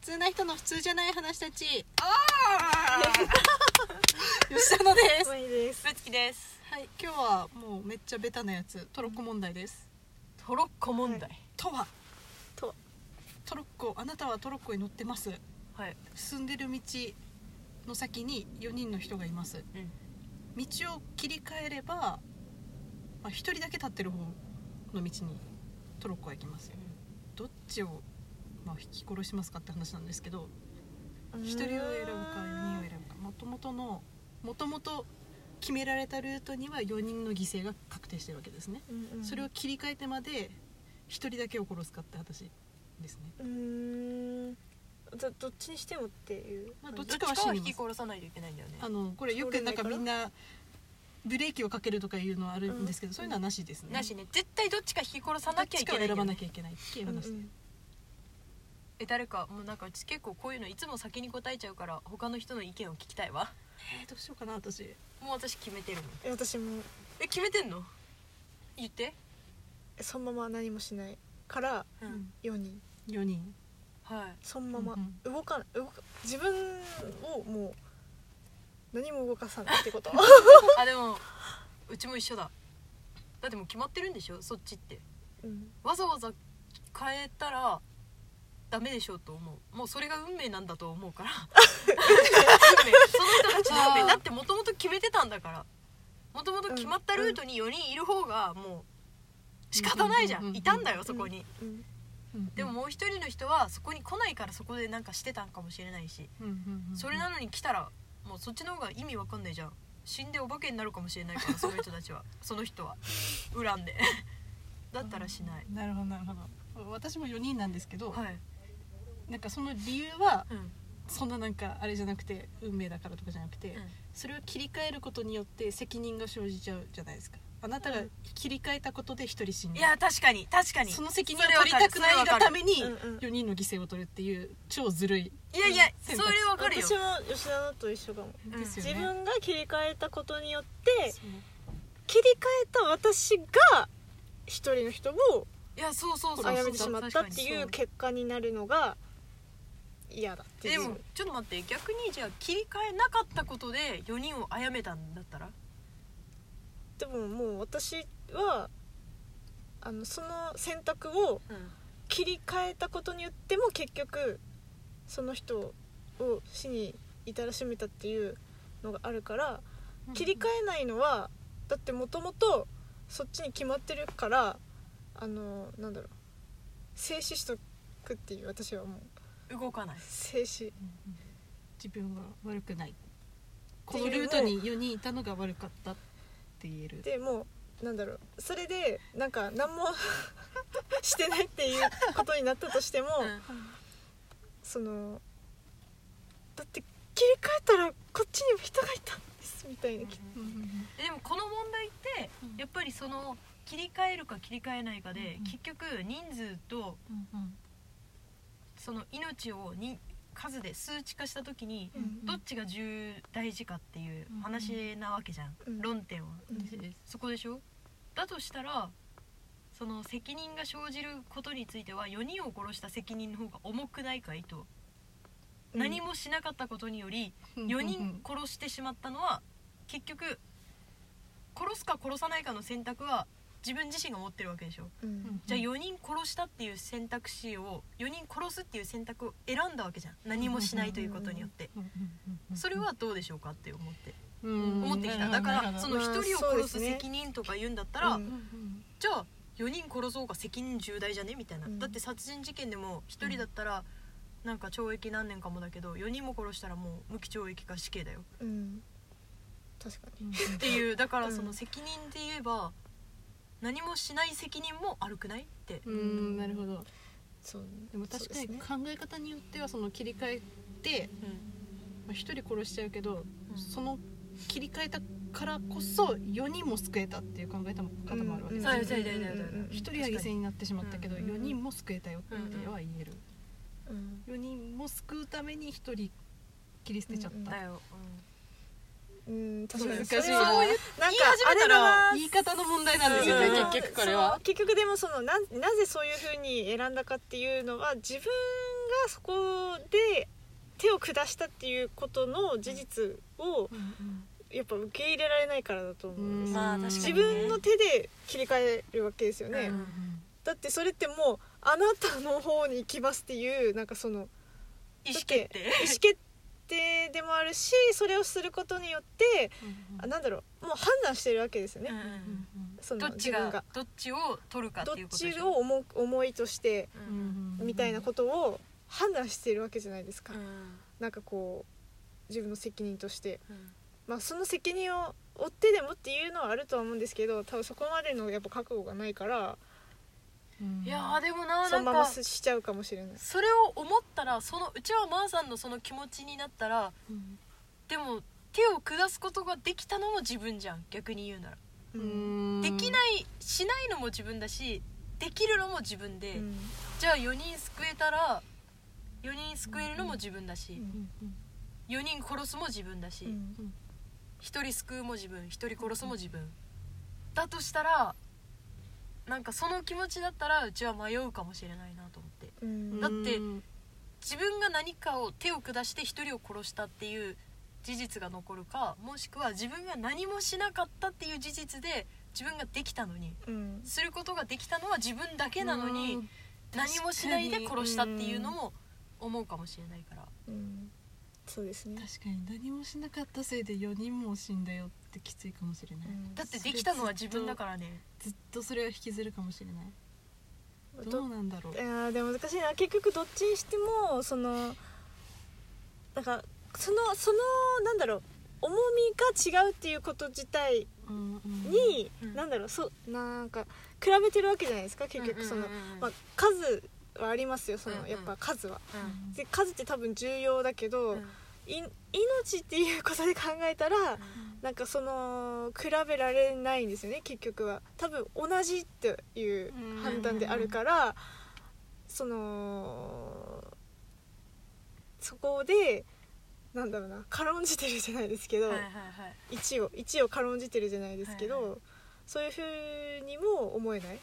通な人の普通じゃない話たち。あ吉田のです。です。ぶつきです。はい今日はもうめっちゃベタなやつ。トロッコ問題です。トロッコ問題。とは。とトロッコあなたはトロッコに乗ってます。はい、進んでる道の先に4人の人がいます。うん、道を切り替えれば、まあ、1人だけ立ってる方の道にトロッコは行きますよ。どっちを、まあ、引き殺しますかって話なんですけど1人を選ぶか4人を選ぶか。もともとのもともと決められたルートには4人の犠牲が確定してるわけですね、うんうん。それを切り替えてまで1人だけを殺すかって話ですね。うーん。どどっちにしてもっていうまあどっちちかは引き殺さないといけないんだよね。あのこれよくなんかみんなブレーキをかけるとかいうのはあるんですけど、うん。そういうのはなしですね。なしね。絶対どっちか引き殺さなきゃいけないんだよねなきゃいけないっていう話で、え誰かもうなんかうち結構こういうのいつも先に答えちゃうから他の人の意見を聞きたいわ。えーどうしようかな私。もう私決めてるもんえ私も。え決めてんの？言って。そのまま何もしないからうん、4人。4人。はい。そのまま。うん動かない動か自分をもう何も動かさないってこと？あでもうちも一緒だ。だってもう決まってるんでしょ？そっちって。うん。わざわざ変えたらダメでしょうと思う。もうそれが運命なんだと思うから。運命その人たちの運命。だってもともと決めてたんだから。もともと決まったルートに4人いる方がもう仕方ないじゃうんいたんだよそこに。うんでももう一人の人はそこに来ないからそこでなんかしてたんかもしれないし。それなのに来たらもうそっちの方が意味わかんないじゃん。死んでお化けになるかもしれないからその人たちは。その人は。恨んで。だったらしない。なるほどなるほど。私も4人なんですけど、はい、なんかその理由はうん。そんななんかあれじゃなくて運命だからとかじゃなくて、うん。それを切り替えることによって責任が生じちゃうじゃないですか。あなたが切り替えたことで1人死んでいや確かに確かに。その責任を取りたくないがためにうんうん。4人の犠牲を取るっていう超ずるいいやいやそ選択れわかるよ。私も吉田のと一緒かも。ん。ですよね自分が切り替えたことによってそう。切り替えた私が一人の人をいやそうそうそう殺めてしまったっていう結果になるのが嫌だってでもちょっと待って逆にじゃあ切り替えなかったことで4人を殺めたんだったら？でももう私はあのその選択をうん。切り替えたことによっても結局その人を死に至らしめたっていうのがあるから切り替えないのはだってもともとそっちに決まってるからあのなんだろう静止しとくっていう私はもう動かない。静止。自分は悪くない。このルートに4人いたのが悪かったって言える。でもうなんだろう。それでなんか何も してないっていうことになったとしても、うん。そのだって切り替えたらこっちにも人がいたんですみたいな、うんでもこの問題ってうん。やっぱりその切り替えるか切り替えないかでうん結局人数とその命をに数で数値化した時にうんどっちが重大事かっていう話なわけじゃん、うん。論点は。そこでしょ？だとしたらその責任が生じることについては4人を殺した責任の方が重くないかいと、何もしなかったことにより4人殺してしまったのは結局殺すか殺さないかの選択は自分自身が持ってるわけでしょ？うん。じゃあ4人殺したっていう選択肢を4人殺すっていう選択を選んだわけじゃん。何もしないということによって。それはどうでしょうかって思って。うん。思ってきた。だからそのまあ1人を殺す責任とか言うんだったらうんうんうんじゃあ4人殺そうが責任重大じゃね？みたいな、うん。だって殺人事件でも1人だったらなんか懲役何年かもだけど4人も殺したらもう無期懲役か死刑だよ。うん。確かに。っていうだからうん。その責任で言えば何もしない責任も悪くない？って。うん。うん。なるほど。そう。でも確かに考え方によってはその切り替えてまあ一人殺しちゃうけどうん。その切り替えたからこそ4人も救えたっていう考え方ももあるわけですようん。そうそうそうそう。1人は犠牲になってしまったけどうん。4人も救えたよっては言える。うん。4人も救うために1人切り捨てちゃった。だよ、うん確かに。難しいな。それはなんか言い始めたらあれだな。言い方の問題なんですよねうん。結局これは。結局でもそのななぜそういうふうに選んだかっていうのは自分そこで手を下したっていうことの事実をやっぱ受け入れられないからだと思うんですよ。まあね。自分の手で切り替えるわけですよね、うんだってそれってもうあなたの方に行きますっていうなんかその意思決定意思決定でもあるしそれをすることによってあなんだろうもう判断してるわけですよね、うんうんそのどっち自分が。どっちを取るかっどってちいうことで。しょを思う思いとしてうん。みたいなことを判断してるわけじゃないですか、うん。なんかこう自分の責任として。うん。まあその責任を負ってでもっていうのはあるとは思うんですけど多分そこまでのやっぱ覚悟がないからいやーでもなそのままなんかしちゃうかもしれない。それを思ったらそのうちはまーさんのその気持ちになったらうん。でも手を下すことができたのも自分じゃん逆に言うなら。うん。できないしないのも自分だしできるのも自分で、うん。じゃあ4人救えたら4人救えるのも自分だし、うん。4人殺すも自分だし、うん。1人救うも自分1人殺すも自分。だとしたらなんかその気持ちだったらうちは迷うかもしれないなと思って。うん。だって自分が何かを手を下して1人を殺したっていう事実が残るかもしくは自分が何もしなかったっていう事実で自分ができたのにうん。することができたのは自分だけなのにうん。何もしないで殺したっていうのも思うかもしれないから。うんそうですね。確かに何もしなかったせいで4人も死んだよってきついかもしれない、うん。だってできたのは自分だからね。ずっとそれを引きずるかもしれない。どどうなんだろう。いやーでも難しいな結局どっちにしてもそのだからそのそのなんだろう重みが違うっていうこと自体うんうんに、うん。なんだろうそなんか比べてるわけじゃないですか結局その、うんうん。うんうんまあ、数はありますよその、うんうん。やっぱ数は。うんで数って多分重要だけど、うん。い命っていうことで考えたら、なんかその比べられないんですよね結局は。多分同じっていう判断であるから、そのそこでなんだろうな軽んじてるじゃないですけど、はいはいはい。1を1を軽んじてるじゃないですけど、はいはそういうふうにも思えない。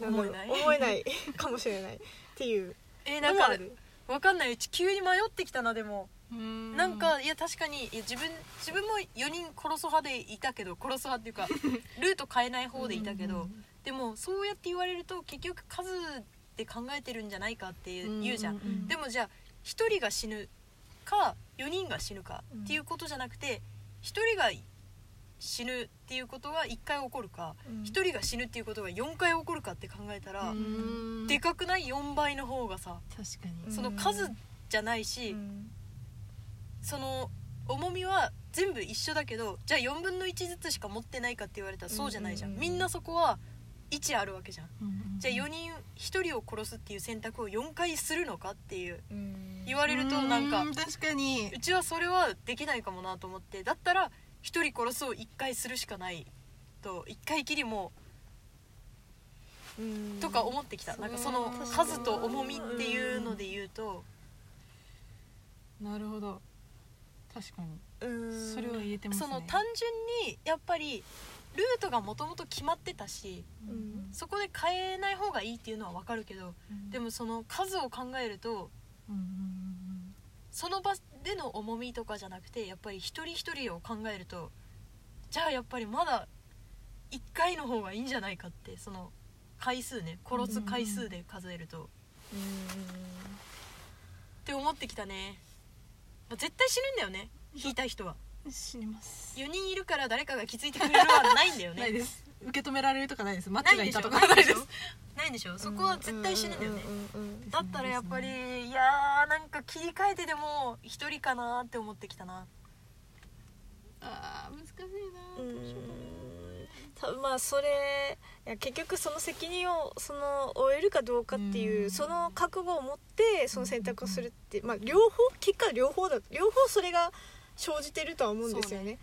思えない。思えない。かもしれない。っていうえーなんかのがある。わかんないうち急に迷ってきたなでも。うんなんかいや確かにいや自分自分も4人殺す派でいたけど殺す派っていうか ルート変えない方でいたけどでもそうやって言われると結局数で考えてるんじゃないかって言うじゃん。でもじゃあ1人が死ぬか4人が死ぬかっていうことじゃなくて1人が死ぬっていうことが1回起こるかうん。1人が死ぬっていうことが4回起こるかって考えたらうん。でかくない？4倍の方がさ確かに。うんその数じゃないしうんその重みは全部一緒だけどじゃあ4分の1ずつしか持ってないかって言われたらそうじゃないじゃん,、うんうんうんみんなそこは1あるわけじゃん。うんじゃあ4人1人を殺すっていう選択を4回するのかっていううん。言われるとなんかう確かに。うちはそれはできないかもなと思ってだったら1人殺すを1回するしかないと1回きりもうん。とか思ってきた。なんかその数と重みっていうので言うと。なるほど確かに。うん。それは言えてますね。その単純にやっぱりルートがもともと決まってたしうん。そこで変えない方がいいっていうのは分かるけどでもその数を考えるとうんうんその場での重みとかじゃなくてやっぱり一人一人を考えるとじゃあやっぱりまだ1回の方がいいんじゃないかってその回数ね殺す回数で数えると、って思ってきたね、まあ絶対死ぬんだよね。引いた人は。うん死にます。4人いるから誰かが気づいてくれるはないんだよね。ないです。受け止められるとかないです。マッチがいたとかないんです。ないんでしょ。そこは絶対死ぬんだよね。だったらやっぱりいやーなんか切り替えてでも一人かなって思ってきたな。あー難しいなうんどうしよう。かな多分まあそれ結局その責任をその負えるかどうかっていう、うん。その覚悟を持ってその選択をするって、まあ両方結果両方だ両方それが生じてるとは思うんですよね。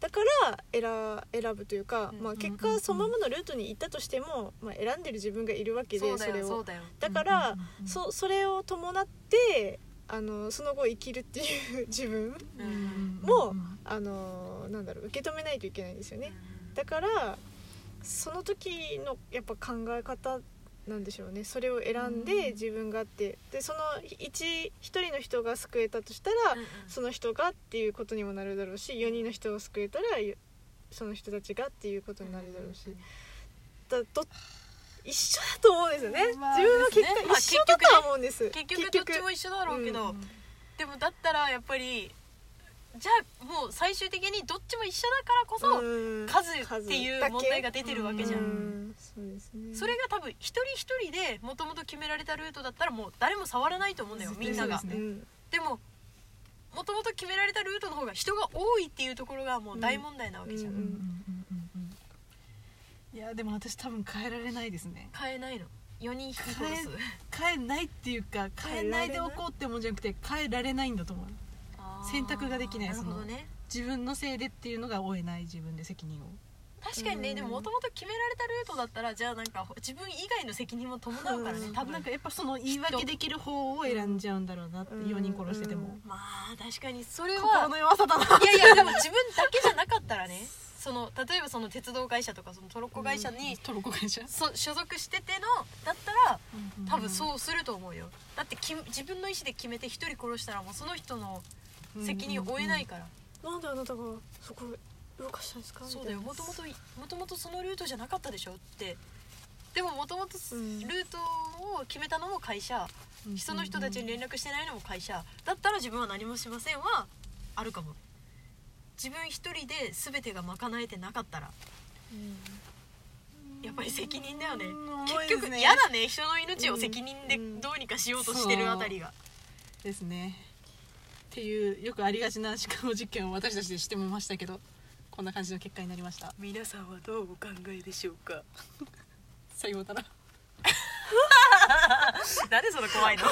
だから選選ぶというか、うん。まあ、結うん。うんうん果そのままのルートに行ったとしても、まあ、選んでる自分がいるわけでそれを。だから、うんうんうんそそれを伴ってあのその後生きるっていう自分うんもあのなんだろう受け止めないといけないんですよね。だからその時のやっぱ考え方なんでしょうね。それを選んで自分がってでその一一人の人が救えたとしたら、うんうん。その人がっていうことにもなるだろうし4人の人を救えたらよその人たちがっていうことになるだろうし。だど一緒だと思うんですよね、まあ自分の結果ねまあ一緒だとは思うんです、結局。どっちも一緒だろうけど、うん。でもだったらやっぱりじゃあもう最終的にどっちも一緒だからこそ、うん。数っていう問題が出てるわけじゃん。うんそうですねそれが多分一人一人でもともと決められたルートだったらもう誰も触らないと思うんだよみんなが。そうですね。うん。でももともと決められたルートの方が人が多いっていうところがもう大問題なわけじゃん、うんうんうんうんうんいやでも私多分変えられないですね。変えないの？4人引き殺す？変えないっていうか変えないでおこうってもんじゃなくて変えられないんだと思う選択ができないなるほどね。自分のせいでっていうのが負えない自分で責任を。確かにねうん。でももともと決められたルートだったらじゃあなんか自分以外の責任も伴うからねうん多分なんかやっぱその言い訳できる方を選んじゃうんだろうなってうん4人殺してても。うん。まあ確かにそれ心はの弱さだないやいやでも自分だけじゃなかったらねその例えばその鉄道会社とかそのトロッコ会社に、トロコ会社？そ所属しててのだったら多分そうすると思うよ。だってき自分の意思で決めて一人殺したらもうその人の責任を負えないから、なんであなたがそこ動かしたんですか？そうだよ。もともともともとそのルートじゃなかったでしょ？って。でももともとルうんートを決めたのも会社。その人たちに連絡してないのも会社。だったら自分は何もしませんはあるかも。自分一人で全てが賄えてなかったら。やっぱり責任だよね。うん。結局嫌だね。人の命を責任でうん。どうにかしようとしてるあたりが。ですねっていうよくありがちな思考実験を私たちでしてみましたけどこんな感じの結果になりました。皆さんはどうお考えでしょうか？さようなら。なんでその怖いの？